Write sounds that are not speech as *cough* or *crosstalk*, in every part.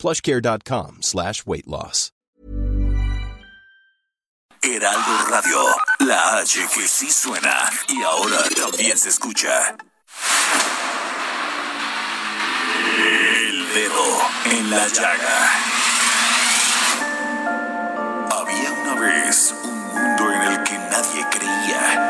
plushcare.com slash weight loss. Heraldo Radio, la H que sí suena y ahora también se escucha. El dedo en la llaga. Había una vez un mundo en el que nadie creía.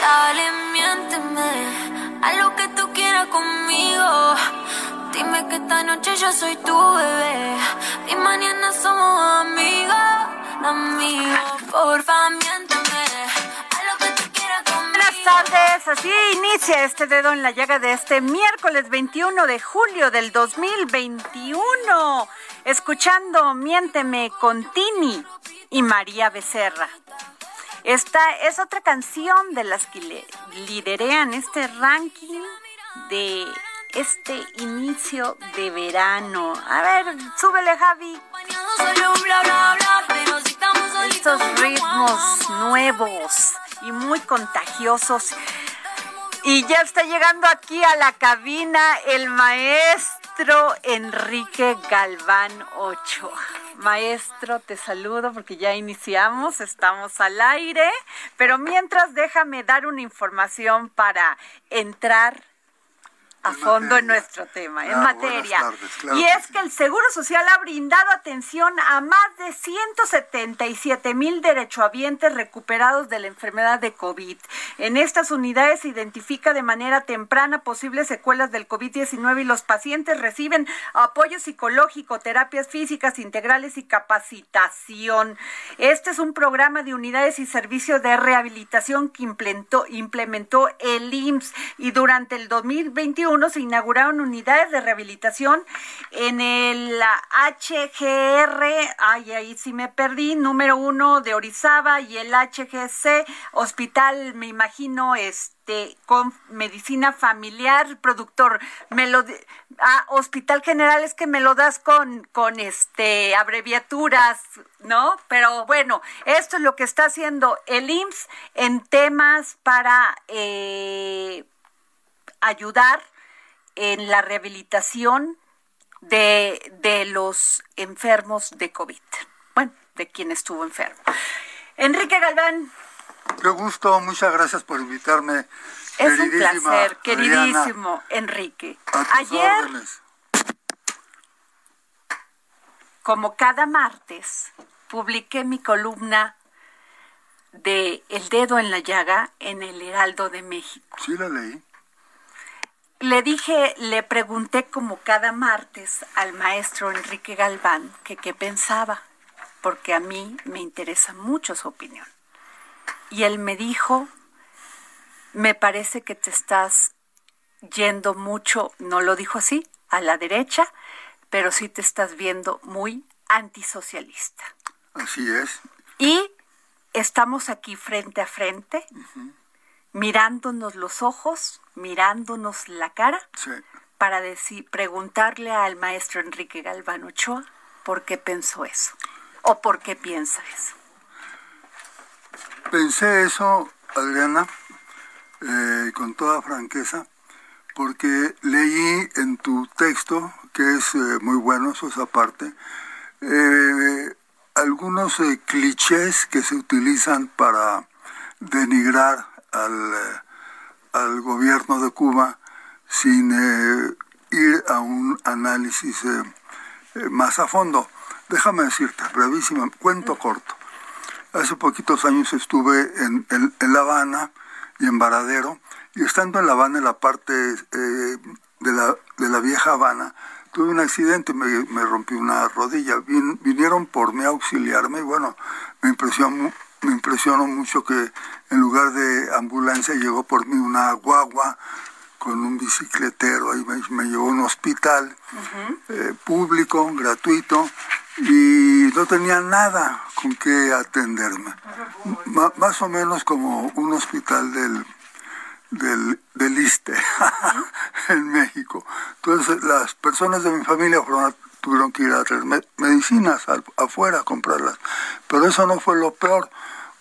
Dale, miénteme a lo que tú quieras conmigo. Dime que esta noche yo soy tu bebé y mañana somos amigos, amigos. Porfa, miénteme a lo que tú quieras conmigo. Buenas tardes, así inicia este dedo en la llaga de este miércoles 21 de julio del 2021. Escuchando Miénteme con Tini y María Becerra. Esta es otra canción de las que le liderean este ranking de este inicio de verano. A ver, súbele Javi. Estos ritmos nuevos y muy contagiosos. Y ya está llegando aquí a la cabina el maestro Enrique Galván Ochoa. Maestro, te saludo porque ya iniciamos, estamos al aire, pero mientras déjame dar una información para entrar a fondo en nuestro tema, en Ah, materia. tardes, claro y es que el Seguro Social ha brindado atención a más de 177 mil derechohabientes recuperados de la enfermedad de COVID. En estas unidades se identifica de manera temprana posibles secuelas del COVID-19 y los pacientes reciben apoyo psicológico, terapias físicas integrales y capacitación. Este es un programa de unidades y servicios de rehabilitación que implementó, implementó el IMSS y durante el 2021 se inauguraron unidades de rehabilitación en el HGR, ay, ahí sí me perdí, número uno de Orizaba y el HGC, hospital, me imagino, este, con medicina familiar, productor, me lo, ah, hospital general es que me lo das con, con este, abreviaturas, ¿no? Pero bueno, esto es lo que está haciendo el IMSS en temas para, eh, ayudar en la rehabilitación de, de los enfermos de COVID. Bueno, de quien estuvo enfermo. Enrique Galván, Qué gusto, muchas gracias por invitarme. es un placer, Adriana, queridísimo Enrique. Ayer, órdenes. como cada martes, publiqué mi columna de El dedo en la llaga en el Heraldo de México. Sí, la leí. Le dije, le pregunté como cada martes al maestro Enrique Galván que qué pensaba, porque a mí me interesa mucho su opinión. Y él me dijo, me parece que te estás yendo mucho, no lo dijo así, a la derecha, pero sí te estás viendo muy antisocialista. Así es. Y estamos aquí frente a frente, mirándonos los ojos, mirándonos la cara, Sí. para decir, preguntarle al maestro Enrique Galván Ochoa por qué pensó eso o por qué piensa eso. Pensé eso, Adriana, eh, con toda franqueza, porque leí en tu texto, que es eh, muy bueno, eso es aparte, eh, algunos clichés que se utilizan para denigrar al, al gobierno de Cuba sin eh, ir a un análisis eh, eh, más a fondo. déjame decirte, brevísimo, cuento corto. Hace poquitos años estuve en, La Habana y en Varadero, y estando en La Habana, en la parte de, la, de la vieja Habana, tuve un accidente, me, me rompí una rodilla. vinieron por mí a auxiliarme y bueno, me impresionó, me impresionó mucho que en lugar de ambulancia llegó por mí una guagua con un bicicletero, ahí me, llevó a un hospital eh, público, gratuito, y no tenía nada con qué atenderme. más o menos como un hospital del, del, del ISTE *laughs* en México. Entonces las personas de mi familia tuvieron que ir a traer medicinas afuera a comprarlas. Pero eso no fue lo peor.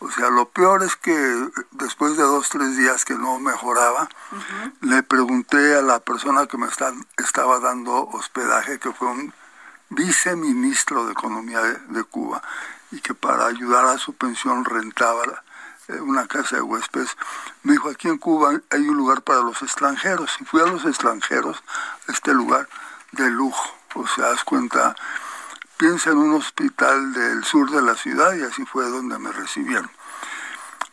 O sea, lo peor es que después de dos, tres días que no mejoraba, le pregunté a la persona que me estaba dando hospedaje, que fue un viceministro de Economía de, Cuba, y que para ayudar a su pensión rentaba eh, una casa de huéspedes, me dijo, aquí en Cuba hay un lugar para los extranjeros. Y fui a los extranjeros, a este lugar de lujo. O sea, das cuenta, piensa en un hospital del sur de la ciudad y así fue donde me recibieron.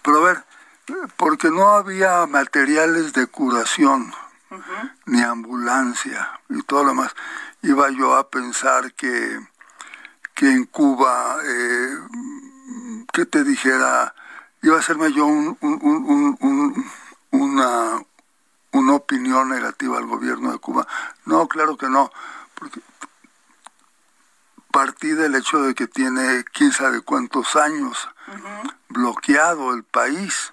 Pero a ver, porque no había materiales de curación, ni ambulancia y todo lo demás, iba yo a pensar que, que en Cuba, eh, que te dijera, iba a hacerme yo un, una, una opinión negativa al gobierno de Cuba. No, claro que no, partí del hecho de que tiene quién sabe cuántos años bloqueado el país,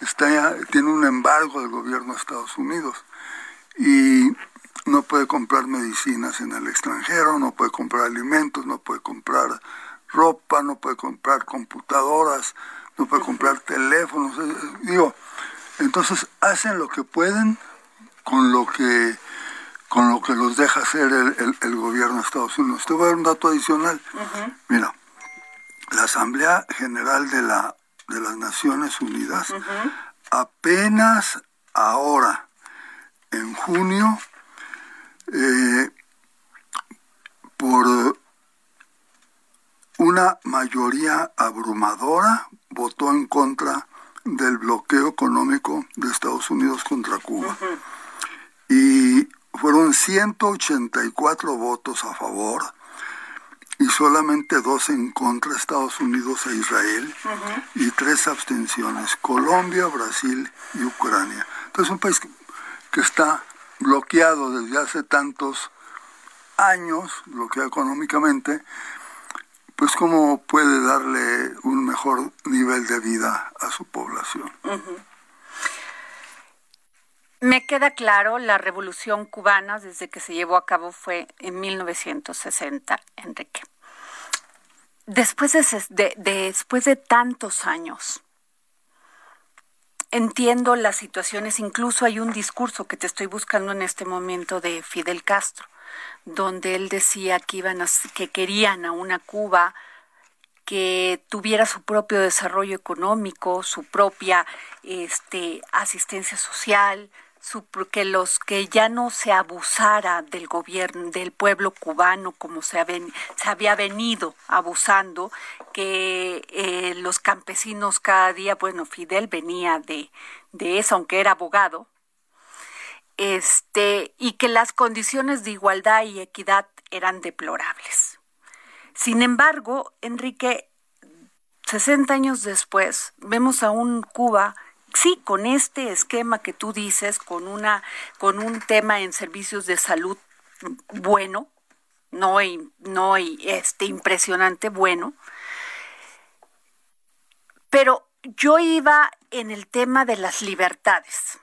está, tiene un embargo del gobierno de Estados Unidos y no puede comprar medicinas en el extranjero, no puede comprar alimentos, no puede comprar ropa, no puede comprar computadoras, no puede comprar teléfonos. Digo, entonces hacen lo que pueden con lo que con lo que los deja hacer el, gobierno de Estados Unidos. Te voy a dar un dato adicional. Mira, la Asamblea General de, la, de las Naciones Unidas apenas ahora, en junio, eh, por una mayoría abrumadora, votó en contra del bloqueo económico de Estados Unidos contra Cuba. Y fueron 184 votos a favor y solamente dos en contra, Estados Unidos e Israel, y tres abstenciones, Colombia, Brasil y Ucrania. Entonces un país que, está bloqueado desde hace tantos años, bloqueado económicamente, pues cómo puede darle un mejor nivel de vida a su población. Me queda claro, la revolución cubana desde que se llevó a cabo fue en 1960, Enrique. Después de, después de tantos años, entiendo las situaciones, incluso hay un discurso que te estoy buscando en este momento de Fidel Castro, donde él decía que iban que querían a una Cuba que tuviera su propio desarrollo económico, su propia este, asistencia social, que los que ya no se abusara del gobierno del pueblo cubano como se, había venido abusando que eh, los campesinos cada día bueno Fidel venía de, de eso aunque era abogado este y que las condiciones de igualdad y equidad eran deplorables. Sin embargo Enrique 60 años después vemos a un Cuba sí, con este esquema que tú dices, con una, con un tema en servicios de salud bueno, no, no este, impresionante, bueno. Pero yo iba en el tema de las libertades,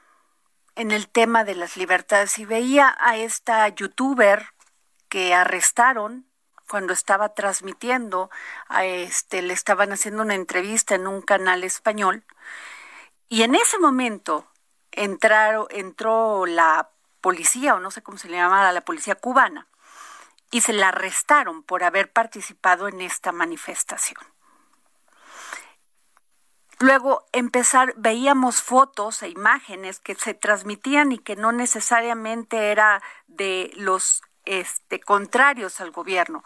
en el tema de las libertades, y veía a esta youtuber que arrestaron cuando estaba transmitiendo, a este, le estaban haciendo una entrevista en un canal español, y en ese momento entró la policía, o no sé cómo se le llamaba, la policía cubana, y se la arrestaron por haber participado en esta manifestación. Luego empezar, veíamos fotos e imágenes que se transmitían y que no necesariamente era de los este, contrarios al gobierno,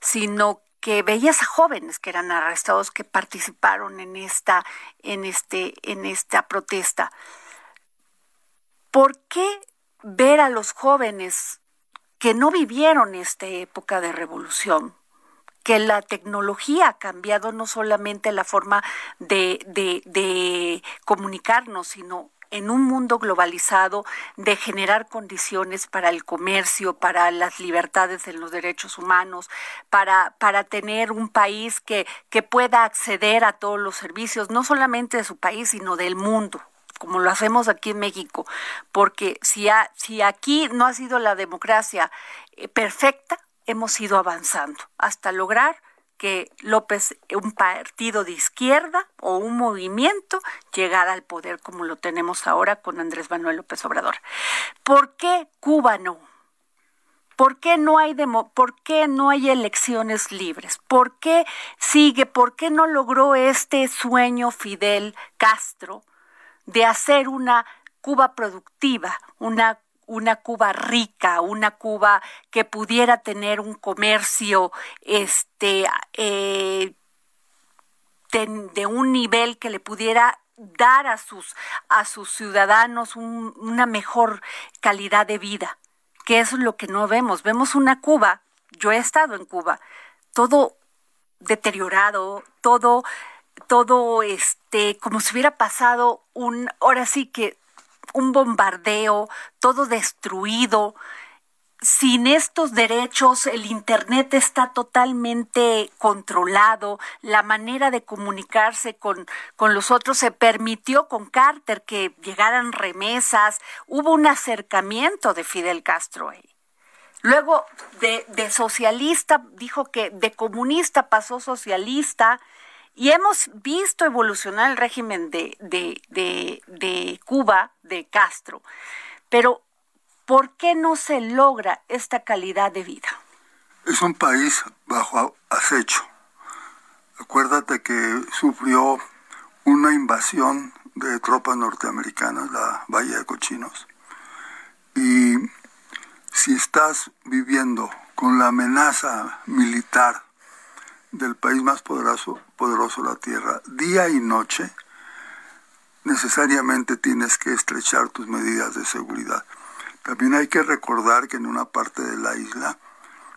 sino que veías a jóvenes que eran arrestados que participaron en esta en este en esta protesta. ¿Por qué ver a los jóvenes que no vivieron esta época de revolución? que la tecnología ha cambiado no solamente la forma de, de, de comunicarnos, sino en un mundo globalizado de generar condiciones para el comercio, para las libertades en los derechos humanos, para, para tener un país que, que pueda acceder a todos los servicios, no solamente de su país, sino del mundo como lo hacemos aquí en México, porque si, si aquí no ha sido la democracia eh, perfecta, hemos ido avanzando hasta lograr que López, un partido de izquierda o un movimiento, llegara al poder como lo tenemos ahora con Andrés Manuel López Obrador. ¿Por qué Cuba no? ¿Por qué no hay demo, por qué no hay elecciones libres? ¿Por qué sigue, por qué no logró este sueño Fidel Castro de hacer una Cuba productiva, una una Cuba rica, una Cuba que pudiera tener un comercio este eh, de, un nivel que le pudiera dar a sus a sus ciudadanos una mejor calidad de vida, que es lo que no vemos. Vemos una Cuba, yo he estado en Cuba, todo deteriorado, todo todo este como si hubiera pasado un ahora sí que un bombardeo, todo destruido. Sin estos derechos, el Internet está totalmente controlado, la manera de comunicarse con, con los otros se permitió con Carter que llegaran remesas, hubo un acercamiento de Fidel Castro. Luego de, de socialista, dijo que de comunista pasó socialista, y hemos visto evolucionar el régimen de, de, de, Cuba, de Castro, pero ¿por qué no se logra esta calidad de vida? Es un país bajo acecho. Acuérdate que sufrió una invasión de tropas norteamericanas, la Valle de Cochinos. Y si estás viviendo con la amenaza militar del país más poderoso, poderoso de la tierra, día y noche, necesariamente tienes que estrechar tus medidas de seguridad. También hay que recordar que en una parte de la isla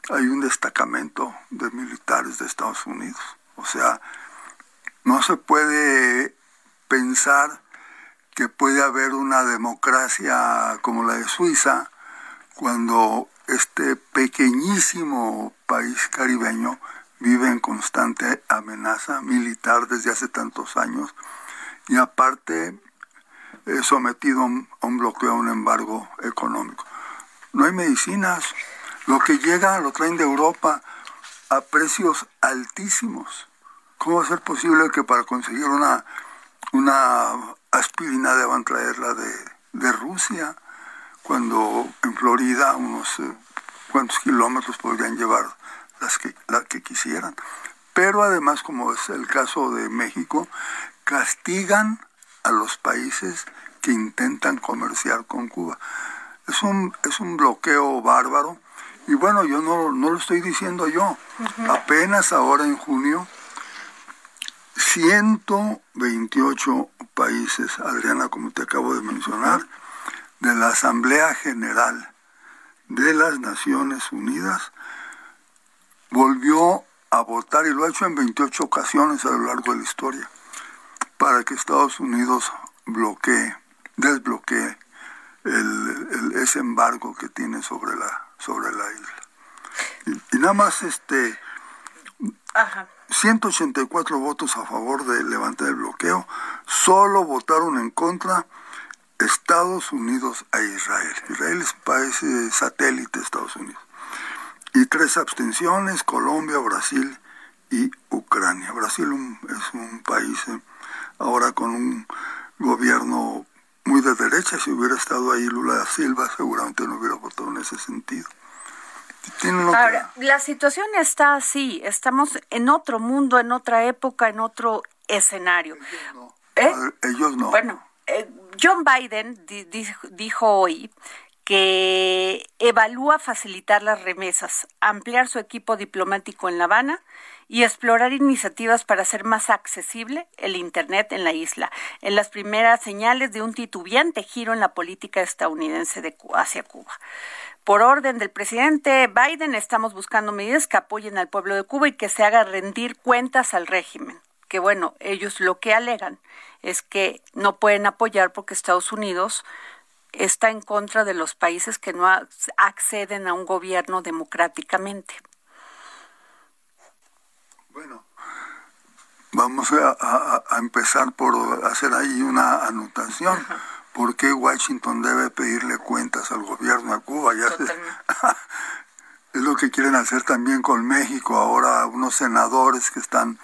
hay un destacamento de militares de Estados Unidos. O sea, no se puede pensar que puede haber una democracia como la de Suiza cuando este pequeñísimo país caribeño vive en constante amenaza militar desde hace tantos años y aparte es sometido a un bloqueo, a un embargo económico. No hay medicinas, lo que llega lo traen de Europa a precios altísimos. ¿Cómo va a ser posible que para conseguir una, una aspirina deban traerla de, de Rusia, cuando en Florida unos eh, cuantos kilómetros podrían llevar las que, las que quisieran. Pero además, como es el caso de México, castigan a los países que intentan comerciar con Cuba. Es un, es un bloqueo bárbaro. Y bueno, yo no, no lo estoy diciendo yo. Apenas ahora en junio, 128 países, Adriana, como te acabo de mencionar, de la Asamblea General de las Naciones Unidas volvió a votar y lo ha hecho en 28 ocasiones a lo largo de la historia para que Estados Unidos bloquee, desbloquee el, ese embargo que tiene sobre la, sobre la isla. Y, nada más este 184 votos a favor de levantar el bloqueo, solo votaron en contra Estados Unidos e Israel. Israel es país satélite de Estados Unidos y tres abstenciones, Colombia, Brasil y Ucrania. Brasil es un país eh, ahora con un gobierno muy de derecha, si hubiera estado ahí Lula da Silva seguramente no hubiera votado en ese sentido. Ahora, la situación está así, estamos en otro mundo, en otra época, en otro escenario. Ellos no. ¿Eh? Ellos no. Bueno, eh, John Biden dijo hoy que evalúa facilitar las remesas, ampliar su equipo diplomático en La Habana y explorar iniciativas para hacer más accesible el Internet en la isla, en las primeras señales de un titubeante giro en la política estadounidense de, hacia Cuba. Por orden del presidente Biden, estamos buscando medidas que apoyen al pueblo de Cuba y que se haga rendir cuentas al régimen. Que bueno, ellos lo que alegan es que no pueden apoyar porque Estados Unidos está en contra de los países que no acceden a un gobierno democráticamente. Bueno, vamos a, empezar por hacer ahí una anotación. ¿Por qué Washington debe pedirle cuentas al gobierno de Cuba? Ya *laughs* es lo que quieren hacer también con México. Ahora unos senadores que están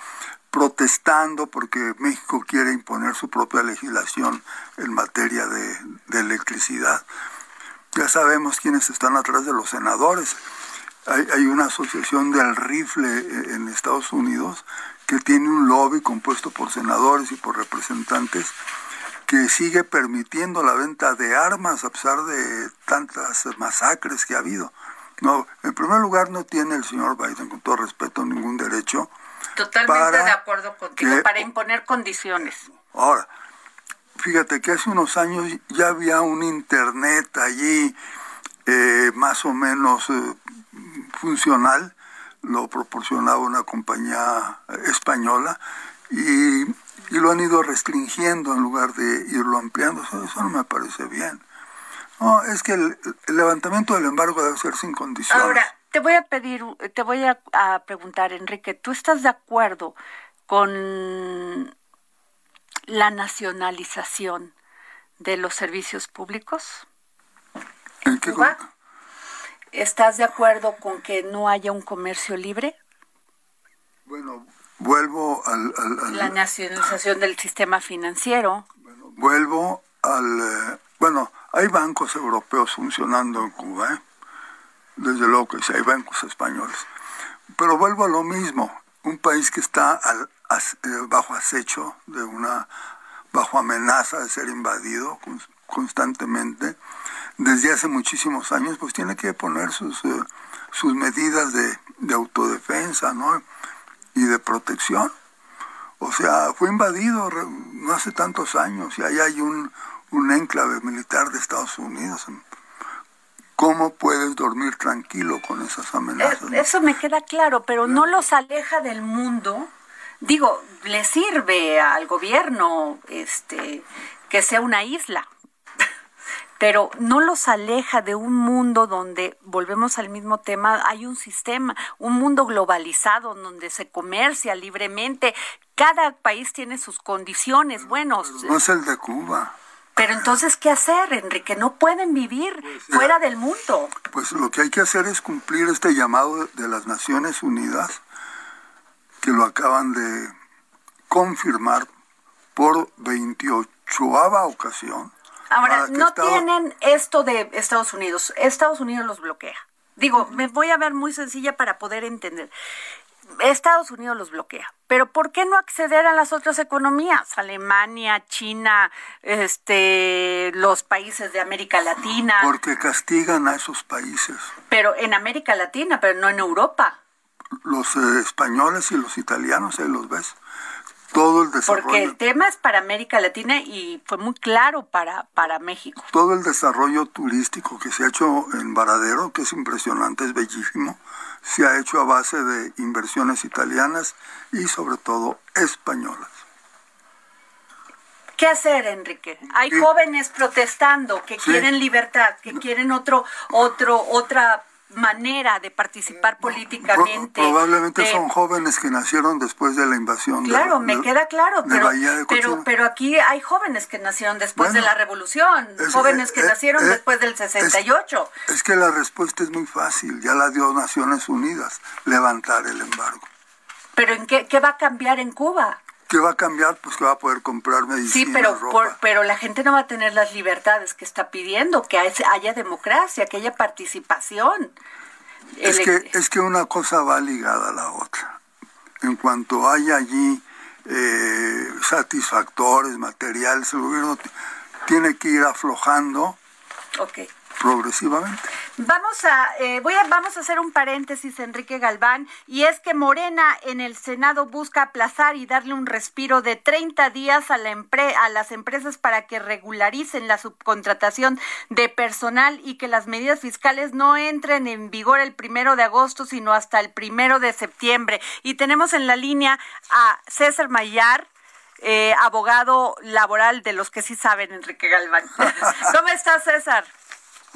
protestando porque México quiere imponer su propia legislación en materia de, electricidad. Ya sabemos quiénes están atrás de los senadores hay, una asociación del rifle eh, en Estados Unidos que tiene un lobby compuesto por senadores y por representantes que sigue permitiendo la venta de armas a pesar de tantas masacres que ha habido. No, en primer lugar no tiene el señor Biden, con todo respeto, ningún derecho. Totalmente de acuerdo contigo, para imponer condiciones. Ahora, fíjate que hace unos años ya había un internet allí eh, más o menos eh, funcional, lo proporcionaba una compañía española y, lo han ido restringiendo en lugar de irlo ampliando. Eso, no me parece bien. No, es que el, levantamiento del embargo debe ser sin condiciones. Ahora, te voy a pedir, te voy a, a preguntar, Enrique, ¿tú estás de acuerdo con la nacionalización de los servicios públicos? ¿En qué Cuba? ¿Estás de acuerdo con que no haya un comercio libre? Bueno, vuelvo al... la nacionalización del sistema financiero. Bueno, vuelvo al... Eh, bueno, hay bancos europeos funcionando en Cuba, ¿eh? Desde luego que hay bancos españoles. Pero vuelvo a lo mismo, un país que está al, eh, bajo acecho de una, bajo amenaza de ser invadido constantemente, desde hace muchísimos años, pues tiene que poner sus, eh, sus medidas de, de, autodefensa. Y de protección. O sea, fue invadido no hace tantos años y ahí hay un, un enclave militar de Estados Unidos. ¿Cómo puedes dormir tranquilo con esas amenazas? Eso me queda claro, pero no los aleja del mundo. Digo, le sirve al gobierno este que sea una isla *laughs* pero no los aleja de un mundo donde, volvemos al mismo tema, hay un sistema, un mundo globalizado donde se comercia libremente, cada país tiene sus condiciones, bueno. no es el de Cuba. Pero entonces, ¿qué hacer, Enrique? No pueden vivir pues, fuera del mundo. Pues lo que hay que hacer es cumplir este llamado de las Naciones Unidas, que lo acaban de confirmar por 28 ocasión, Ahora, no tienen esto de Estados Unidos. Estados Unidos los bloquea. Digo, me voy a ver muy sencilla para poder entender. Estados Unidos los bloquea. Pero ¿por qué no acceder a las otras economías? Alemania, China, este, los países de América Latina. Porque castigan a esos países. Pero en América Latina, pero no en Europa. Los eh, españoles y los italianos, ahí los ves todo el desarrollo. Porque el tema es para América Latina y fue muy claro para, para México. Todo el desarrollo turístico que se ha hecho en Varadero, que es impresionante, es bellísimo, se ha hecho a base de inversiones italianas y sobre todo españolas. ¿Qué hacer, Enrique? Hay jóvenes protestando que quieren libertad, que quieren otro, otro, otra manera de participar políticamente. probablemente son jóvenes que nacieron después de la invasión. Claro, me queda claro, pero, pero, pero aquí hay jóvenes que nacieron después de la revolución, jóvenes que eh, nacieron eh, después del 68. Es, es que la respuesta es muy fácil, ya la dio Naciones Unidas, levantar el embargo. ¿Pero en qué, qué va a cambiar en Cuba? ¿Qué va a cambiar? Pues que va a poder comprar medicinas. Sí, pero, pero la gente no va a tener las libertades que está pidiendo, que haya democracia, que haya participación. Es que, es que una cosa va ligada a la otra. En cuanto haya allí eh, satisfactores, materiales, el gobierno tiene que ir aflojando progresivamente. Vamos a, eh, voy a, vamos a hacer un paréntesis, Enrique Galván, y es que Morena en el Senado busca aplazar y darle un respiro de 30 días a, la a las empresas para que regularicen la subcontratación de personal y que las medidas fiscales no entren en vigor el primero de agosto, sino hasta el primero de septiembre. Y tenemos en la línea a César Mayar, eh, abogado laboral de los que sí saben, Enrique Galván. *laughs* ¿Cómo estás, César?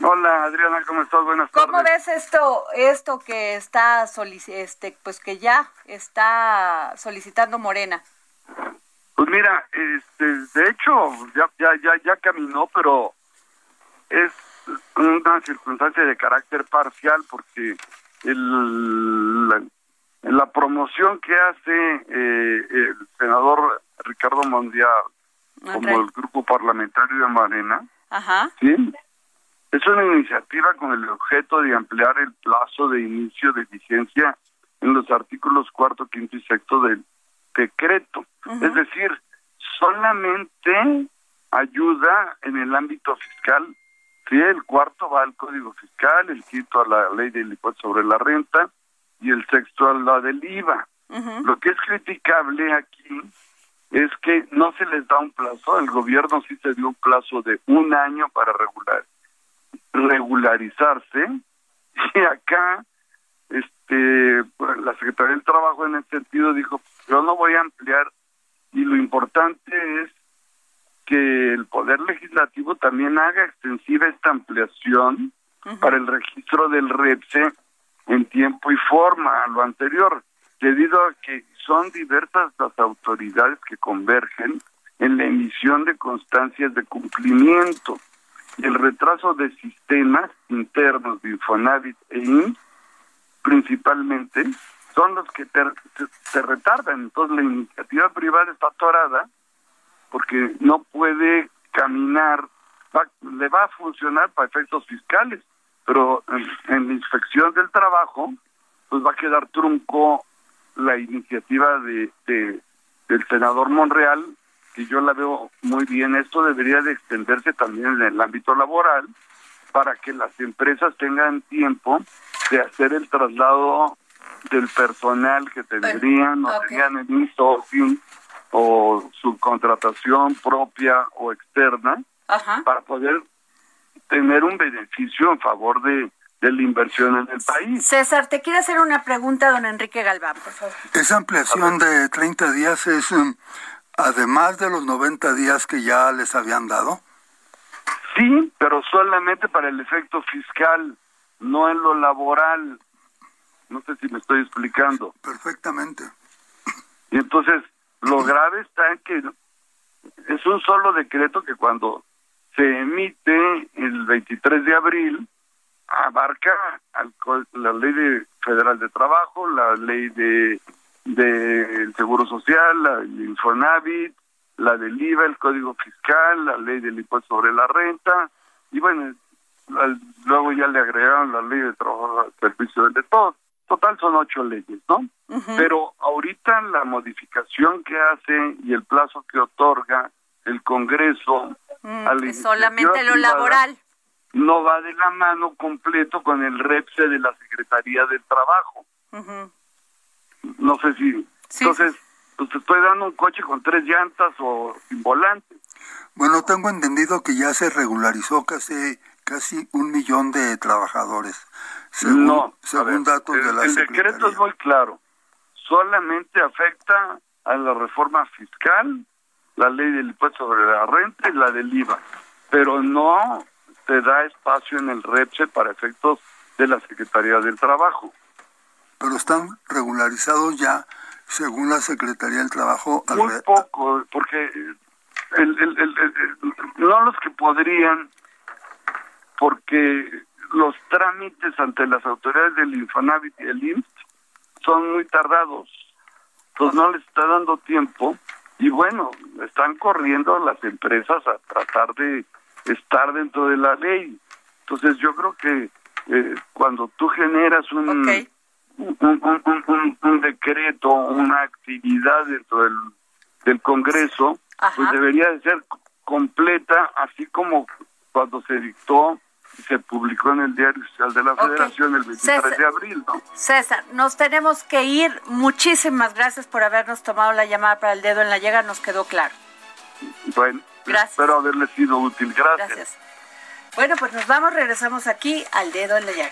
Hola Adriana, ¿cómo estás? Buenas tardes. ¿Cómo ves esto, esto que está este, pues que ya está solicitando Morena? Pues mira, este, de hecho ya, ya, ya, ya caminó, pero es una circunstancia de carácter parcial porque el, la, promoción que hace eh, el senador Ricardo Mondial como el grupo parlamentario de Morena, Ajá. ¿sí? Es una iniciativa con el objeto de ampliar el plazo de inicio de vigencia en los artículos cuarto, quinto y sexto del decreto. Es decir, solamente ayuda en el ámbito fiscal. Si el cuarto va al Código Fiscal, el quinto a la ley del impuesto sobre la renta y el sexto a la del IVA. Lo que es criticable aquí es que no se les da un plazo, el gobierno sí se dio un plazo de un año para regular regularizarse. Y acá este pues, la Secretaría del Trabajo en ese sentido dijo yo no voy a ampliar y lo importante es que el poder legislativo también haga extensiva esta ampliación para el registro del REPSE en tiempo y forma a lo anterior debido a que son diversas las autoridades que convergen en la emisión de constancias de cumplimiento el retraso de sistemas internos de Infonavit e IN, principalmente, son los que se, retardan. Entonces la iniciativa privada está atorada porque no puede caminar, le va a funcionar para efectos fiscales, pero en, la inspección del trabajo, pues va a quedar trunco la iniciativa de, de del senador Monreal que yo la veo muy bien, esto debería de extenderse también en el ámbito laboral para que las empresas tengan tiempo de hacer el traslado del personal que tendrían o tenían en un o subcontratación propia o externa para poder tener un beneficio en favor de, de la inversión en el país. César, te quiero hacer una pregunta, don Enrique Galván, por favor. Esa ampliación de 30 días es um, además de los 90 días que ya les habían dado? Sí, pero solamente para el efecto fiscal, no en lo laboral. No sé si me estoy explicando. Perfectamente. Y entonces, lo grave está en que es un solo decreto que cuando se emite el 23 de abril, abarca la ley federal de trabajo, la ley de del Seguro Social, la del Infonavit, la del IVA, el Código Fiscal, la ley del impuesto sobre la renta, y bueno, luego ya le agregaron la ley de trabajo al servicio del Estado. Total son ocho leyes, ¿no? Pero ahorita la modificación que hace y el plazo que otorga el Congreso mm, a la solamente lo laboral no va de la mano completo con el REPSE de la Secretaría del Trabajo. No sé si. Entonces, pues te estoy dando un coche con tres llantas o sin volante. Bueno, tengo entendido que ya se regularizó casi casi un millón de trabajadores. Según, no, según datos de la El decreto es muy claro. Solamente afecta a la reforma fiscal, la ley del impuesto sobre la renta y la del IVA, pero no te da espacio en el REPSE para efectos de la Secretaría del Trabajo pero están regularizados ya, según la Secretaría del Trabajo. Muy poco, porque no los que podrían, porque los trámites ante las autoridades del Infonavit y el IMSS son muy tardados, entonces no les está dando tiempo y bueno, están corriendo las empresas a tratar de estar dentro de la ley. Entonces yo creo que eh, cuando tú generas un, un, un, decreto, una actividad dentro del, del Congreso, pues debería de ser completa, así como cuando se dictó se publicó en el Diario Oficial de la Federación el 23 de abril, ¿no? César, nos tenemos que ir. Muchísimas gracias por habernos tomado la llamada para el dedo en la llega, nos quedó claro. Bueno, gracias. espero haberle sido útil. Gracias. Gracias. Bueno, pues nos vamos, regresamos aquí al dedo en la llaga.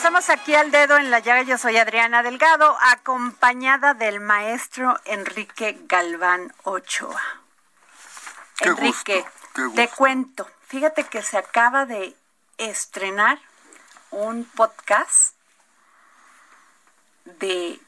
Regresamos aquí al dedo en la llaga. Yo soy Adriana Delgado, acompañada del maestro Enrique Galván Ochoa. Enrique, te cuento. Fíjate que se acaba de estrenar un podcast de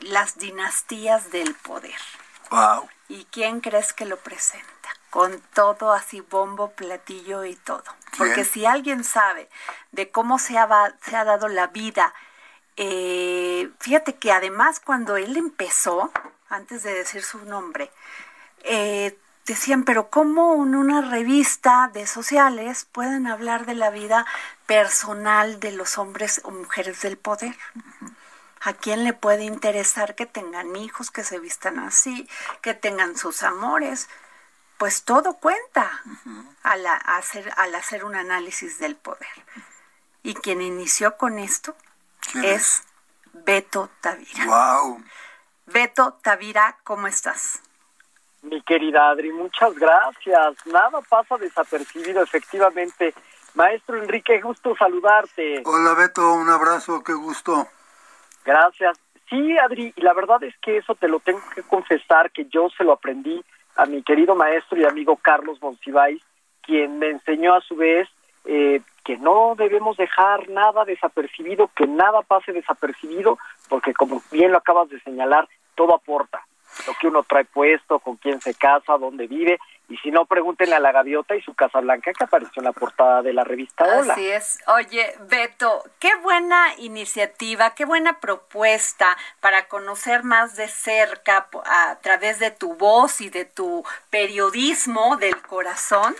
las dinastías del poder. Wow. ¿Y quién crees que lo presenta? Con todo así bombo, platillo y todo. Porque si alguien sabe de cómo se ha, se ha dado la vida, eh, fíjate que además cuando él empezó, antes de decir su nombre, eh, decían, pero ¿cómo en una revista de sociales pueden hablar de la vida personal de los hombres o mujeres del poder? ¿A quién le puede interesar que tengan hijos, que se vistan así, que tengan sus amores? Pues todo cuenta al, hacer, al hacer un análisis del poder. Y quien inició con esto es, Beto Tavira. Wow. Beto Tavira, ¿cómo estás? Mi querida Adri, muchas gracias. Nada pasa desapercibido, efectivamente. Maestro Enrique, gusto saludarte. Hola Beto, un abrazo, qué gusto. Gracias. Sí, Adri, y la verdad es que eso te lo tengo que confesar, que yo se lo aprendí a mi querido maestro y amigo Carlos Monsiváis, quien me enseñó a su vez eh, que no debemos dejar nada desapercibido, que nada pase desapercibido, porque como bien lo acabas de señalar, todo aporta. Lo que uno trae puesto, con quién se casa, dónde vive, y si no, pregúntenle a la gaviota y su Casa Blanca que apareció en la portada de la revista Hola. Así es. Oye, Beto, qué buena iniciativa, qué buena propuesta para conocer más de cerca a través de tu voz y de tu periodismo del corazón.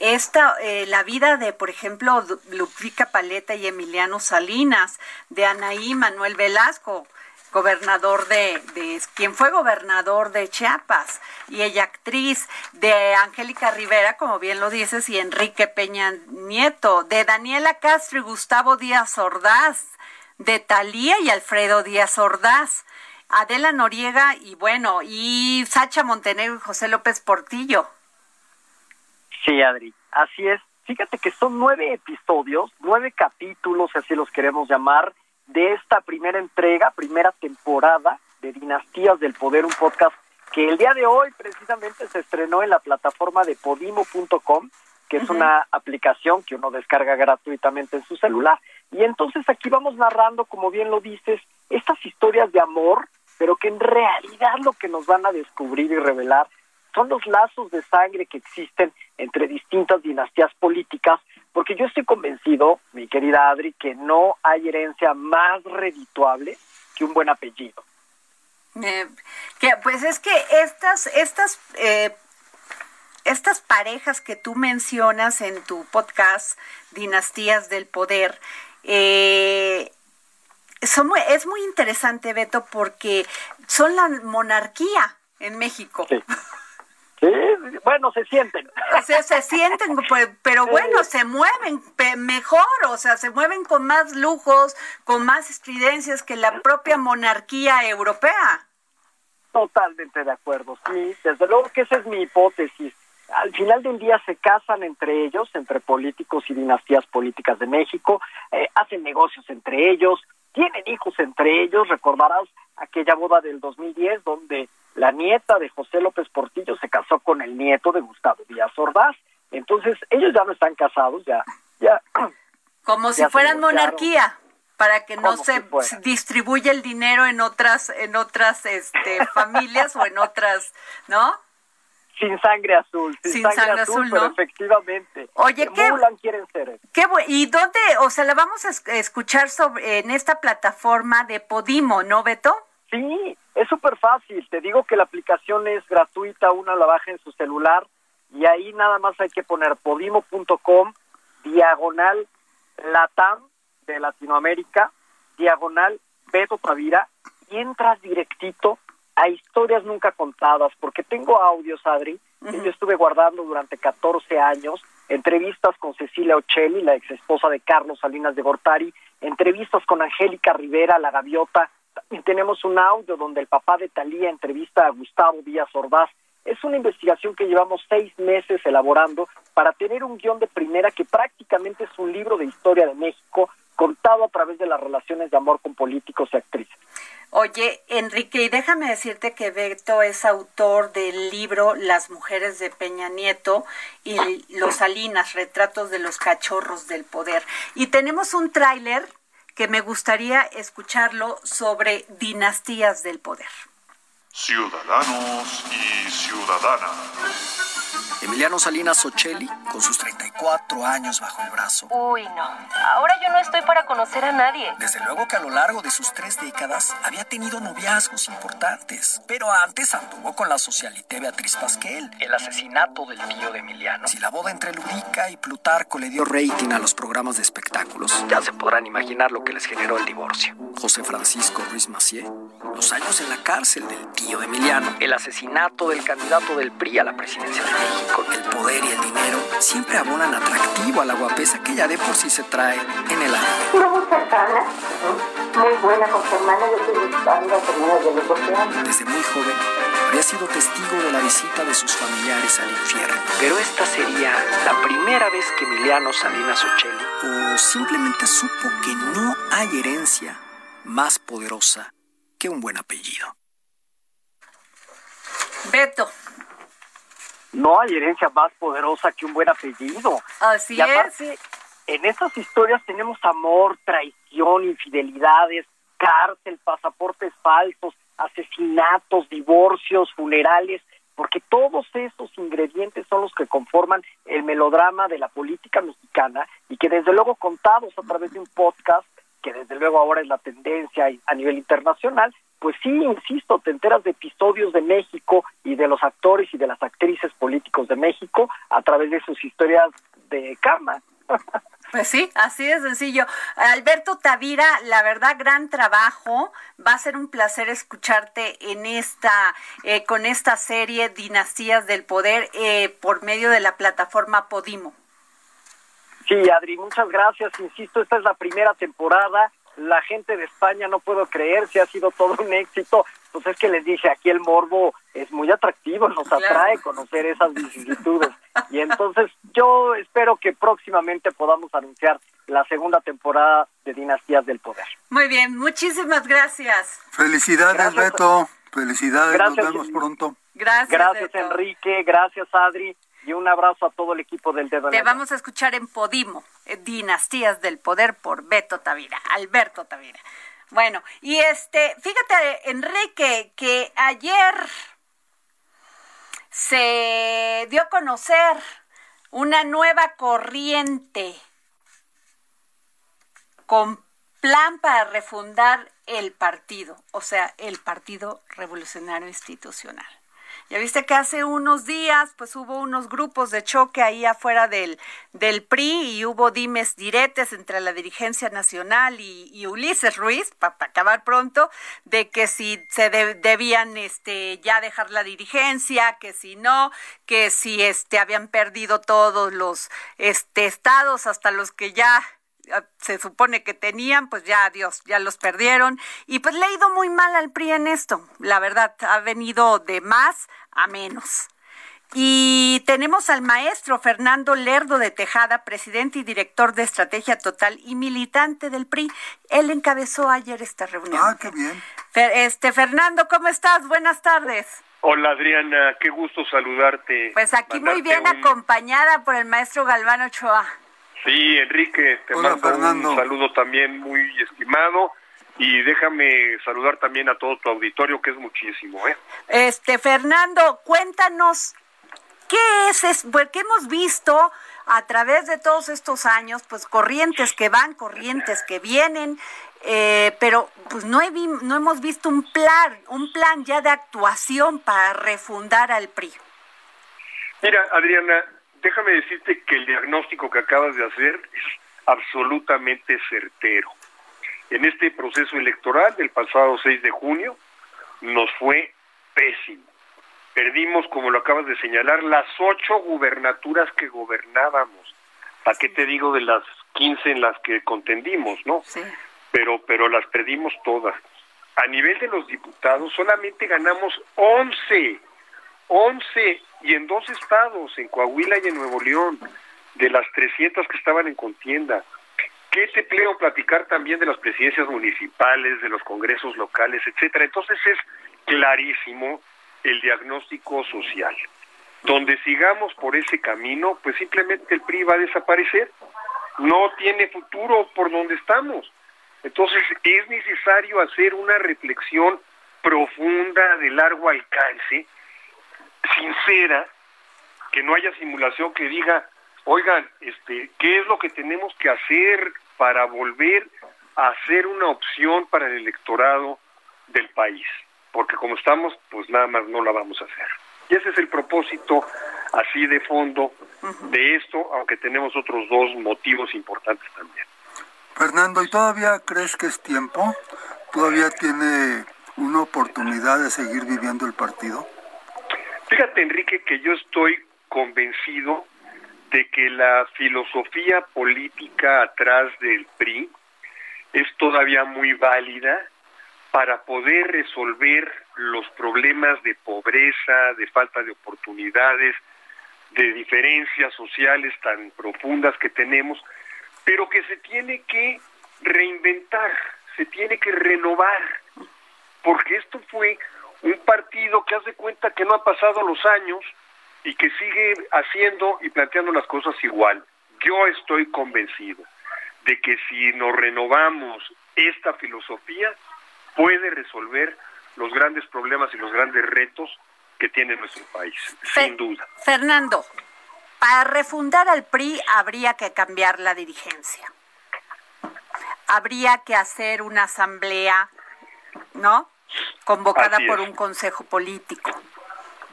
Esta, eh, la vida de, por ejemplo, Ludvica Paleta y Emiliano Salinas, de Anaí Manuel Velasco, gobernador de, de, quien fue gobernador de Chiapas y ella actriz de Angélica Rivera, como bien lo dices, y Enrique Peña Nieto, de Daniela Castro y Gustavo Díaz Ordaz, de Talía y Alfredo Díaz Ordaz, Adela Noriega y bueno, y Sacha Montenegro y José López Portillo. Sí, Adri, así es. Fíjate que son nueve episodios, nueve capítulos, así los queremos llamar, de esta primera entrega, primera temporada de Dinastías del Poder, un podcast que el día de hoy precisamente se estrenó en la plataforma de podimo.com, que es una aplicación que uno descarga gratuitamente en su celular. Y entonces aquí vamos narrando, como bien lo dices, estas historias de amor, pero que en realidad lo que nos van a descubrir y revelar son los lazos de sangre que existen entre distintas dinastías políticas, porque yo estoy convencido, mi querida Adri, que no hay herencia más redituable que un buen apellido. Eh, que, pues es que estas, estas, eh, estas parejas que tú mencionas en tu podcast, Dinastías del Poder, eh, son es muy interesante, Beto, porque son la monarquía en México. Sí. *laughs* bueno, se sienten. O sea, se sienten, *laughs* pues, pero bueno, se mueven mejor, o sea, se mueven con más lujos, con más estridencias que la propia monarquía europea. Totalmente de acuerdo, sí, desde luego que esa es mi hipótesis. Al final del día se casan entre ellos, entre políticos y dinastías políticas de México, eh, hacen negocios entre ellos, tienen hijos entre ellos, recordarás aquella boda del 2010 donde la nieta de José López Portillo se casó con el nieto de Gustavo Díaz Ordaz. Entonces, ellos ya no están casados, ya ya *clears throat* como si fueran monarquía para que no se distribuya el dinero en otras en otras este *laughs* familias o en otras, ¿no? Sin sangre azul, sin, sangre, azul, pero efectivamente. Oye, ¿qué, quieren ser. Qué ¿Y dónde, o sea, la vamos a escuchar sobre en esta plataforma de Podimo, ¿no, Beto? Sí, es súper fácil. Te digo que la aplicación es gratuita, una la baja en su celular y ahí nada más hay que poner podimo.com diagonal latam de Latinoamérica, diagonal Beto Tavira y entras directito a historias nunca contadas, porque tengo audios, Adri, que yo estuve guardando durante 14 años, entrevistas con Cecilia Ocelli, la ex esposa de Carlos Salinas de Gortari, entrevistas con Angélica Rivera, la gaviota, tenemos un audio donde el papá de Talía entrevista a Gustavo Díaz Ordaz. Es una investigación que llevamos seis meses elaborando para tener un guion de primera que prácticamente es un libro de historia de México contado a través de las relaciones de amor con políticos y actrices. Oye, Enrique, y déjame decirte que Beto es autor del libro Las mujeres de Peña Nieto y Los Salinas, retratos de los cachorros del poder. Y tenemos un tráiler que me gustaría escucharlo sobre dinastías del poder. Ciudadanos y ciudadanas. Emiliano Salinas Ocelli, con sus 34 años bajo el brazo. Uy, no. Ahora yo no estoy para conocer a nadie. Desde luego que a lo largo de sus tres décadas había tenido noviazgos importantes. Pero antes anduvo con la socialité Beatriz Pasquel. El asesinato del tío de Emiliano. Si la boda entre Ludica y Plutarco le dio rating a los programas de espectáculos, ya se podrán imaginar lo que les generó el divorcio. José Francisco Ruiz Macié. Los años en la cárcel del tío de Emiliano. El asesinato del candidato del PRI a la presidencia de México el poder y el dinero siempre abonan atractivo a la guapesa que ya de por sí se trae en el alma. Era muy cercana, muy buena con su hermana, yo tuve hermanas de los 12 años. Desde muy joven había sido testigo de la visita de sus familiares al infierno. Pero esta sería la primera vez que Emiliano Salinas Ocelli o simplemente supo que no hay herencia más poderosa que un buen apellido. Beto, no hay herencia más poderosa que un buen apellido. Así y aparte, es. En estas historias tenemos amor, traición, infidelidades, cárcel, pasaportes falsos, asesinatos, divorcios, funerales, porque todos esos ingredientes son los que conforman el melodrama de la política mexicana y que desde luego contados a través de un podcast, que desde luego ahora es la tendencia a nivel internacional, pues sí, insisto, te enteras de episodios de México y de los actores y de las actrices políticos de México a través de sus historias de cama. *laughs* Pues sí, así de sencillo. Alberto Tavira, la verdad, gran trabajo. Va a ser un placer escucharte en esta, eh, con esta serie Dinastías del Poder eh, por medio de la plataforma Podimo. Sí, Adri, muchas gracias. Insisto, esta es la primera temporada la gente de España no puedo creer si ha sido todo un éxito. Pues es que les dije, aquí el morbo es muy atractivo, nos atrae conocer esas vicisitudes. Y entonces yo espero que próximamente podamos anunciar la segunda temporada de Dinastías del Poder. Muy bien, muchísimas gracias. Felicidades, Beto. Felicidades, nos vemos pronto. Gracias. Gracias, Enrique. Gracias, Adri y un abrazo a todo el equipo del Dedo. Te vamos a escuchar en Podimo, eh, Dinastías del Poder por Beto Tavira, Alberto Tavira. Bueno, y este, fíjate, Enrique, que ayer se dio a conocer una nueva corriente con plan para refundar el partido, o sea, el Partido Revolucionario Institucional. Ya viste que hace unos días pues hubo unos grupos de choque ahí afuera del, del PRI y hubo dimes diretes entre la dirigencia nacional y, Ulises Ruiz, para acabar pronto, de que si se debían este, ya dejar la dirigencia, que si no, que si este, habían perdido todos los este, estados, hasta los que ya se supone que tenían, pues ya Dios, ya los perdieron. Y pues le ha ido muy mal al PRI en esto. La verdad, ha venido de más a menos. Y tenemos al maestro Fernando Lerdo de Tejada, presidente y director de Estrategia Total y militante del PRI. Él encabezó ayer esta reunión. Ah, qué bien. Este Fernando, ¿cómo estás? Buenas tardes. Hola Adriana, qué gusto saludarte. Pues aquí muy bien acompañada por el maestro Galván Ochoa. Sí, Enrique, te mando un saludo también muy estimado y déjame saludar también a todo tu auditorio que es muchísimo, ¿eh? Este Fernando, cuéntanos qué es, es porque hemos visto a través de todos estos años, pues corrientes que van, corrientes que vienen, eh, pero pues no, he no hemos visto un plan, un plan ya de actuación para refundar al PRI. Mira, Adriana, déjame decirte que el diagnóstico que acabas de hacer es absolutamente certero. En este proceso electoral del pasado 6 de junio nos fue pésimo. Perdimos, como lo acabas de señalar, las ocho gubernaturas que gobernábamos. ¿A qué te digo de las 15 en las que contendimos, no? Sí. Pero, pero las perdimos todas. A nivel de los diputados solamente ganamos 11 11 y en dos estados, en Coahuila y en Nuevo León, de las 300 que estaban en contienda. ¿Qué te pleo platicar también de las presidencias municipales, de los congresos locales, etcétera? Entonces es clarísimo el diagnóstico social. Donde sigamos por ese camino, pues simplemente el PRI va a desaparecer. No tiene futuro por donde estamos. Entonces es necesario hacer una reflexión profunda, de largo alcance, sincera, que no haya simulación que diga, oigan, este, ¿qué es lo que tenemos que hacer para volver a ser una opción para el electorado del país? Porque como estamos, pues nada más no la vamos a hacer. Y ese es el propósito así de fondo de esto, aunque tenemos otros dos motivos importantes también. Fernando, ¿y todavía crees que es tiempo? ¿Todavía tiene una oportunidad de seguir viviendo el partido? Fíjate, Enrique, que yo estoy convencido de que la filosofía política atrás del PRI es todavía muy válida para poder resolver los problemas de pobreza, de falta de oportunidades, de diferencias sociales tan profundas que tenemos, pero que se tiene que reinventar, se tiene que renovar, porque esto fue un partido que hace cuenta que no ha pasado los años y que sigue haciendo y planteando las cosas igual. Yo estoy convencido de que si nos renovamos esta filosofía, puede resolver los grandes problemas y los grandes retos que tiene nuestro país, sin duda. Fernando, para refundar al PRI habría que cambiar la dirigencia. Habría que hacer una asamblea, ¿no? Convocada por un consejo político.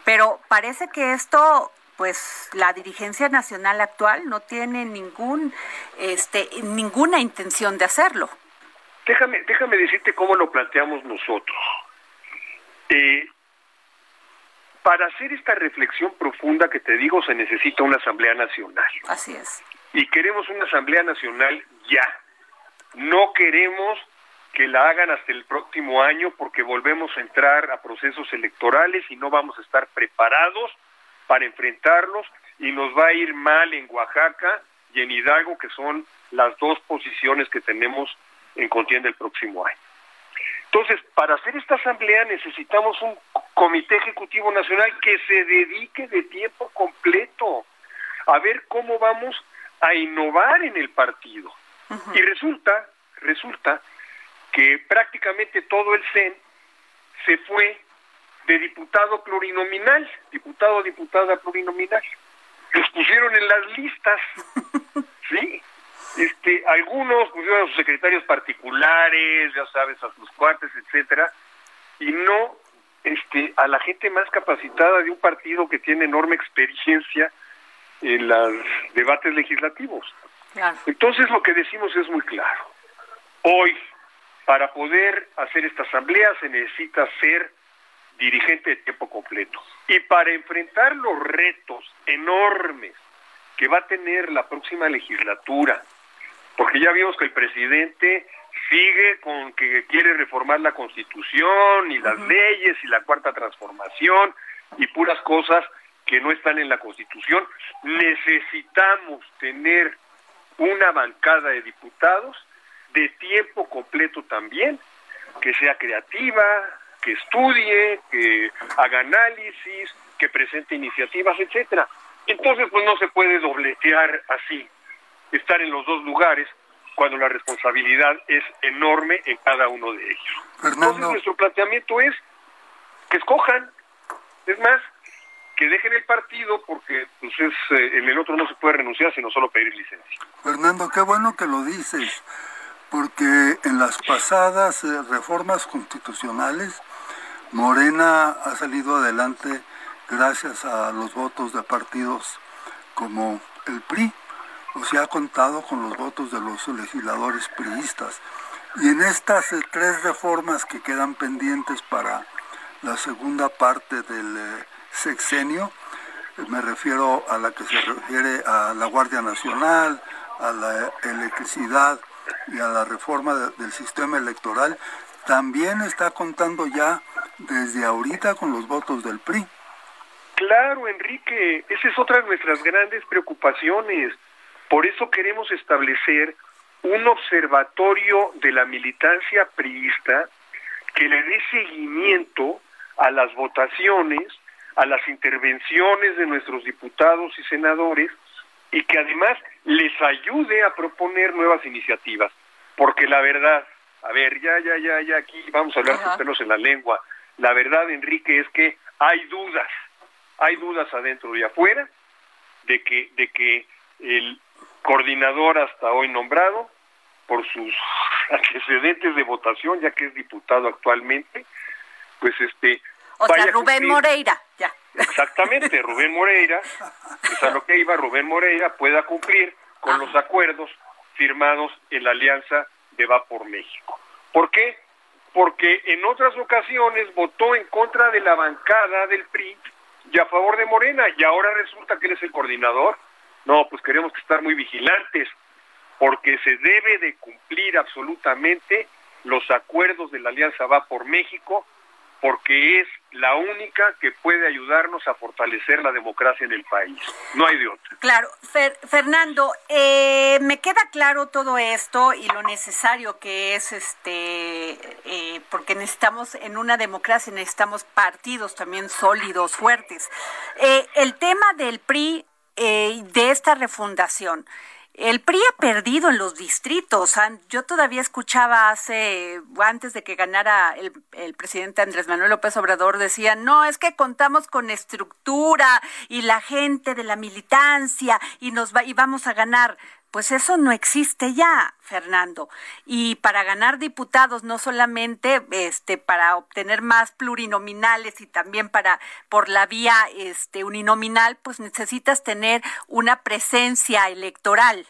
Pero parece que esto pues la dirigencia nacional actual no tiene ningún este ninguna intención de hacerlo. Déjame déjame decirte cómo lo planteamos nosotros. Eh, para hacer esta reflexión profunda que te digo se necesita una asamblea nacional. Así es. Y queremos una asamblea nacional ya. No queremos que la hagan hasta el próximo año porque volvemos a entrar a procesos electorales y no vamos a estar preparados para enfrentarlos y nos va a ir mal en Oaxaca y en Hidalgo, que son las dos posiciones que tenemos en contienda el próximo año. Entonces, para hacer esta asamblea necesitamos un comité ejecutivo nacional que se dedique de tiempo completo a ver cómo vamos a innovar en el partido. Y resulta, resulta que prácticamente todo el CEN se fue de diputado plurinominal, diputado diputada plurinominal. Los pusieron en las listas, *laughs* ¿sí? este, algunos pusieron a sus secretarios particulares, ya sabes, a sus cuates, etcétera, y no este, a la gente más capacitada de un partido que tiene enorme experiencia en los debates legislativos. Entonces lo que decimos es muy claro. Hoy, para poder hacer esta asamblea se necesita ser dirigente de tiempo completo. Y para enfrentar los retos enormes que va a tener la próxima legislatura, porque ya vimos que el presidente sigue con que quiere reformar la constitución y las leyes y la cuarta transformación y puras cosas que no están en la constitución. Necesitamos tener una bancada de diputados de tiempo completo también, que sea creativa, que estudie, que haga análisis, que presente iniciativas, etcétera. Entonces, pues no se puede dobletear así, estar en los dos lugares cuando la responsabilidad es enorme en cada uno de ellos. Entonces, nuestro planteamiento es que escojan, es más, que dejen el partido porque pues es, eh, en el otro no se puede renunciar sino solo pedir licencia. Fernando, qué bueno que lo dices, porque en las pasadas eh, reformas constitucionales Morena ha salido adelante gracias a los votos de partidos como el PRI, o sea, ha contado con los votos de los legisladores priistas. Y en estas eh, tres reformas que quedan pendientes para la segunda parte del eh, sexenio, me refiero a la que se refiere a la Guardia Nacional, a la electricidad y a la reforma del sistema electoral, también está contando ya desde ahorita con los votos del PRI. Claro, Enrique, esa es otra de nuestras grandes preocupaciones. Por eso queremos establecer un observatorio de la militancia priista que le dé seguimiento a las votaciones, a las intervenciones de nuestros diputados y senadores y que además les ayude a proponer nuevas iniciativas. Porque la verdad, a ver, ya, ya, ya, ya, aquí vamos a hablar con pelos en la lengua. La verdad, Enrique, es que hay dudas, hay dudas adentro y afuera de que, de que el coordinador hasta hoy nombrado, por sus *laughs* antecedentes de votación, ya que es diputado actualmente, pues este... O sea, Rubén Moreira, ya. Exactamente, Rubén Moreira, pues a lo que iba Rubén Moreira, pueda cumplir con los acuerdos firmados en la alianza de Va por México. ¿Por qué? Porque en otras ocasiones votó en contra de la bancada del PRI y a favor de Morena, y ahora resulta que él es el coordinador. No, pues queremos que estar muy vigilantes, porque se debe de cumplir absolutamente los acuerdos de la Alianza Va por México, porque es la única que puede ayudarnos a fortalecer la democracia en el país. No hay de otra. Claro, Fernando, eh, me queda claro todo esto y lo necesario que es, este, eh, porque necesitamos en una democracia necesitamos partidos también sólidos, fuertes. Eh, el tema del PRI de esta refundación. El PRI ha perdido en los distritos. Yo todavía escuchaba hace, antes de que ganara el, presidente Andrés Manuel López Obrador, decía, no, es que contamos con estructura y la gente de la militancia y nos va, y vamos a ganar. Pues eso no existe ya, Fernando. Y para ganar diputados, no solamente este, para obtener más plurinominales y también para por la vía este, uninominal, pues necesitas tener una presencia electoral.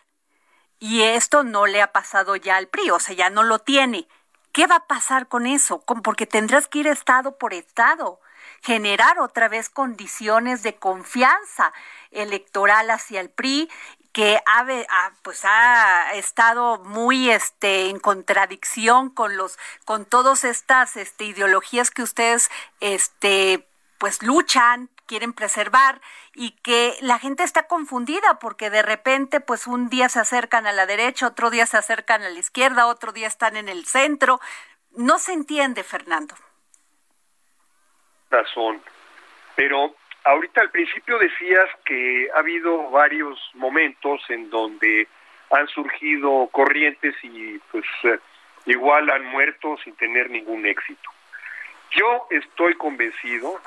Y esto no le ha pasado ya al PRI, o sea, ya no lo tiene. ¿Qué va a pasar con eso? Porque tendrás que ir estado por estado, generar otra vez condiciones de confianza electoral hacia el PRI que ha, pues ha estado muy este en contradicción con los con todas estas este, ideologías que ustedes este pues luchan quieren preservar y que la gente está confundida porque de repente pues un día se acercan a la derecha, otro día se acercan a la izquierda, otro día están en el centro. No se entiende, Fernando. Razón. Pero ahorita al principio decías que ha habido varios momentos en donde han surgido corrientes y pues eh, igual han muerto sin tener ningún éxito. Yo estoy convencido,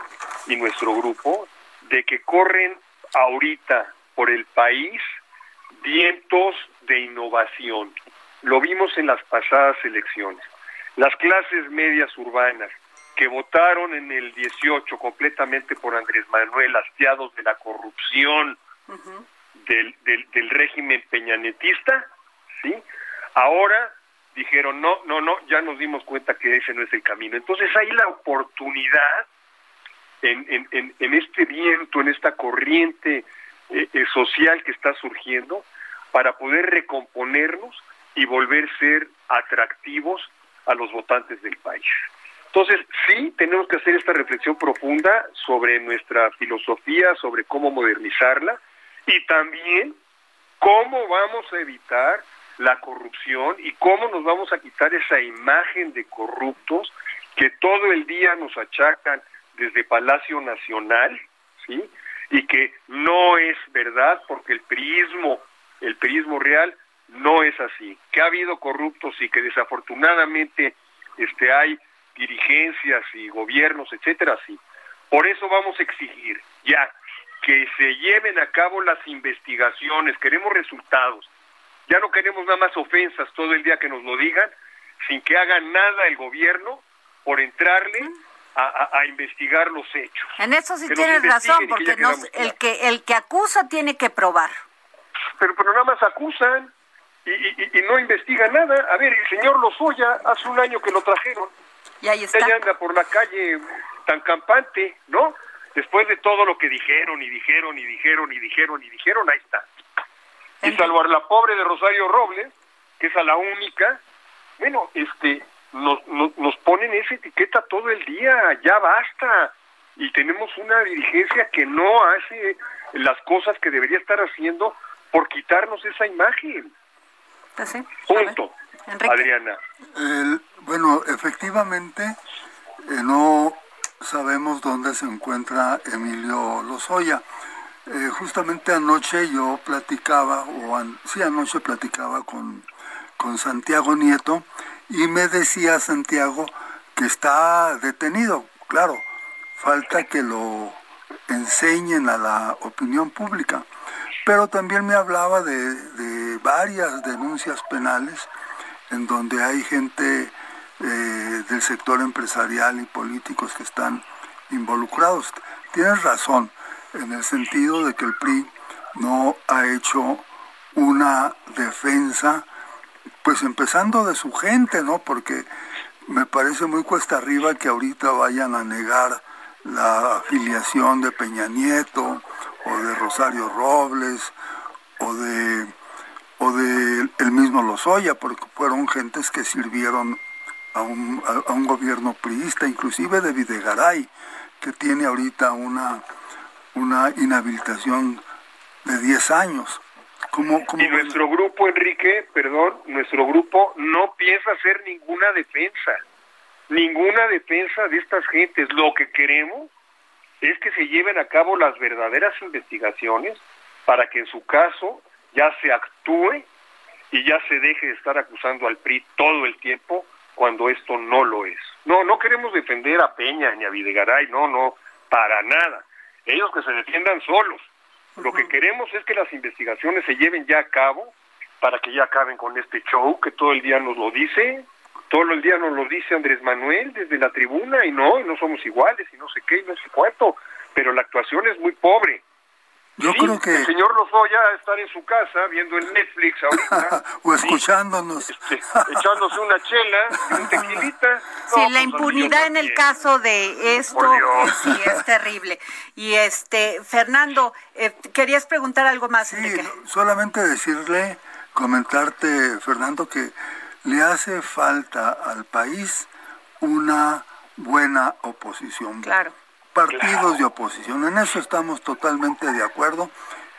y nuestro grupo, de que corren ahorita por el país vientos de innovación. Lo vimos en las pasadas elecciones. Las clases medias urbanas que votaron en el 18 completamente por Andrés Manuel, hastiados de la corrupción del, del, régimen peñanetista, ¿sí? Ahora dijeron, no, no, no, ya nos dimos cuenta que ese no es el camino. Entonces hay la oportunidad en, en, en, este viento, en esta corriente eh, eh, social que está surgiendo, para poder recomponernos y volver a ser atractivos a los votantes del país. Entonces, sí, tenemos que hacer esta reflexión profunda sobre nuestra filosofía, sobre cómo modernizarla y también cómo vamos a evitar la corrupción y cómo nos vamos a quitar esa imagen de corruptos que todo el día nos achacan desde Palacio Nacional, ¿sí? Y que no es verdad porque el prismo, el prismo real no es así. Que ha habido corruptos y que desafortunadamente este hay dirigencias y gobiernos, etcétera, sí. Por eso vamos a exigir ya que se lleven a cabo las investigaciones, queremos resultados. Ya no queremos nada más ofensas todo el día que nos lo digan, sin que hagan nada el gobierno por entrarle a, investigar los hechos. En eso sí tienes razón, porque el que el que acusa tiene que probar. Pero, pero nada más acusan y, y, no investigan nada. A ver, el señor Lozoya, hace un año que lo trajeron, y ahí está. Ella anda por la calle tan campante, ¿no? Después de todo lo que dijeron y dijeron y dijeron y dijeron y dijeron, ahí está. Y salvar la pobre de Rosario Robles, que es a la única, bueno, este, nos, nos, nos ponen esa etiqueta todo el día, ya basta. Y tenemos una dirigencia que no hace las cosas que debería estar haciendo por quitarnos esa imagen. Pues Punto. Adriana. Bueno, efectivamente, eh, no sabemos dónde se encuentra Emilio Lozoya. Eh, justamente anoche yo platicaba, o sí, anoche platicaba con, con Santiago Nieto y me decía Santiago que está detenido. Claro, falta que lo enseñen a la opinión pública. Pero también me hablaba de, de varias denuncias penales en donde hay gente eh, del sector empresarial y políticos que están involucrados. Tienes razón, en el sentido de que el PRI no ha hecho una defensa, pues empezando de su gente, ¿no? Porque me parece muy cuesta arriba que ahorita vayan a negar la afiliación de Peña Nieto o de Rosario Robles o de o de el mismo Lozoya, porque fueron gentes que sirvieron a un, a, un gobierno priista, inclusive de Videgaray, que tiene ahorita una, una inhabilitación de 10 años. ¿Cómo, y nuestro grupo, Enrique, perdón, nuestro grupo no piensa hacer ninguna defensa, ninguna defensa de estas gentes. Lo que queremos es que se lleven a cabo las verdaderas investigaciones para que en su caso ya se actúe y ya se deje de estar acusando al PRI todo el tiempo cuando esto no lo es. No, no queremos defender a Peña ni a Videgaray, no, no, para nada. Ellos que se defiendan solos. Lo que queremos es que las investigaciones se lleven ya a cabo para que ya acaben con este show que todo el día nos lo dice, todo el día nos lo dice Andrés Manuel desde la tribuna y no, y no somos iguales y no sé qué y no sé cuánto, pero la actuación es muy pobre. Yo creo que... El señor Lozoya estar en su casa viendo el Netflix ahorita. *laughs* o escuchándonos. Este, echándose una chela, un tequilita. sí, la pues, impunidad en el caso de esto sí es *laughs* terrible. Y este, Fernando, eh, querías preguntar algo más. Sí, solamente decirle, comentarte, Fernando, que le hace falta al país una buena oposición. Claro partidos de oposición. En eso estamos totalmente de acuerdo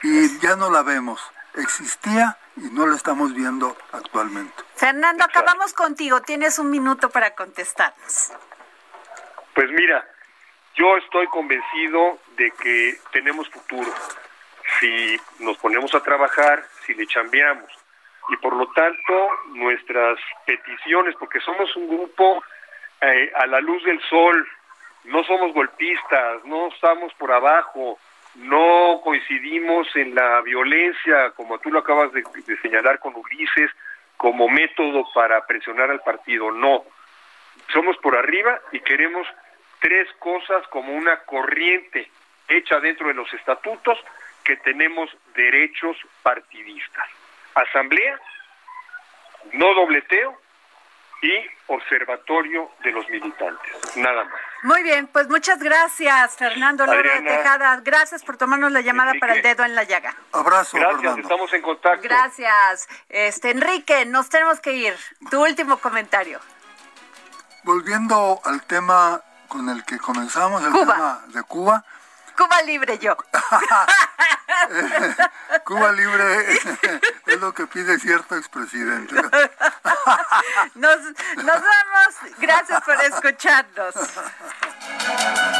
y ya no la vemos. Existía y no la estamos viendo actualmente. Fernando, acabamos contigo. Tienes un minuto para contestarnos. Pues mira, yo estoy convencido de que tenemos futuro si nos ponemos a trabajar, si le chambeamos. Y por lo tanto, nuestras peticiones, porque somos un grupo eh, a la luz del sol, no somos golpistas, no estamos por abajo, no coincidimos en la violencia, como tú lo acabas de, señalar con Ulises, como método para presionar al partido, no. Somos por arriba y queremos tres cosas como una corriente hecha dentro de los estatutos que tenemos derechos partidistas. Asamblea, no dobleteo y observatorio de los militantes. Nada más. Muy bien, pues muchas gracias, Fernando Laura Adriana. Tejada. Gracias por tomarnos la llamada Enrique. para el dedo en la llaga. Abrazo, Gracias, Fernando. estamos en contacto. Gracias. Este Enrique, nos tenemos que ir. Tu último comentario. Volviendo al tema con el que comenzamos, el Cuba. tema de Cuba. Cuba libre yo. *laughs* *laughs* *laughs* Cuba libre *laughs* es lo que pide cierto expresidente. Nos, nos vamos. Gracias por escucharnos. *laughs*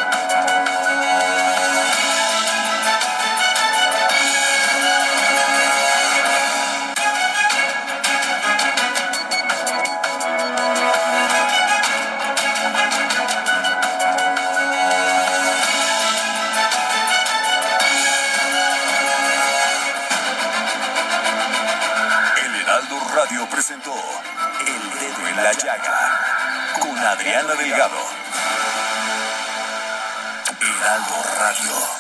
presentó El Dedo en la Llaga con Adriana Delgado. Heraldo Radio.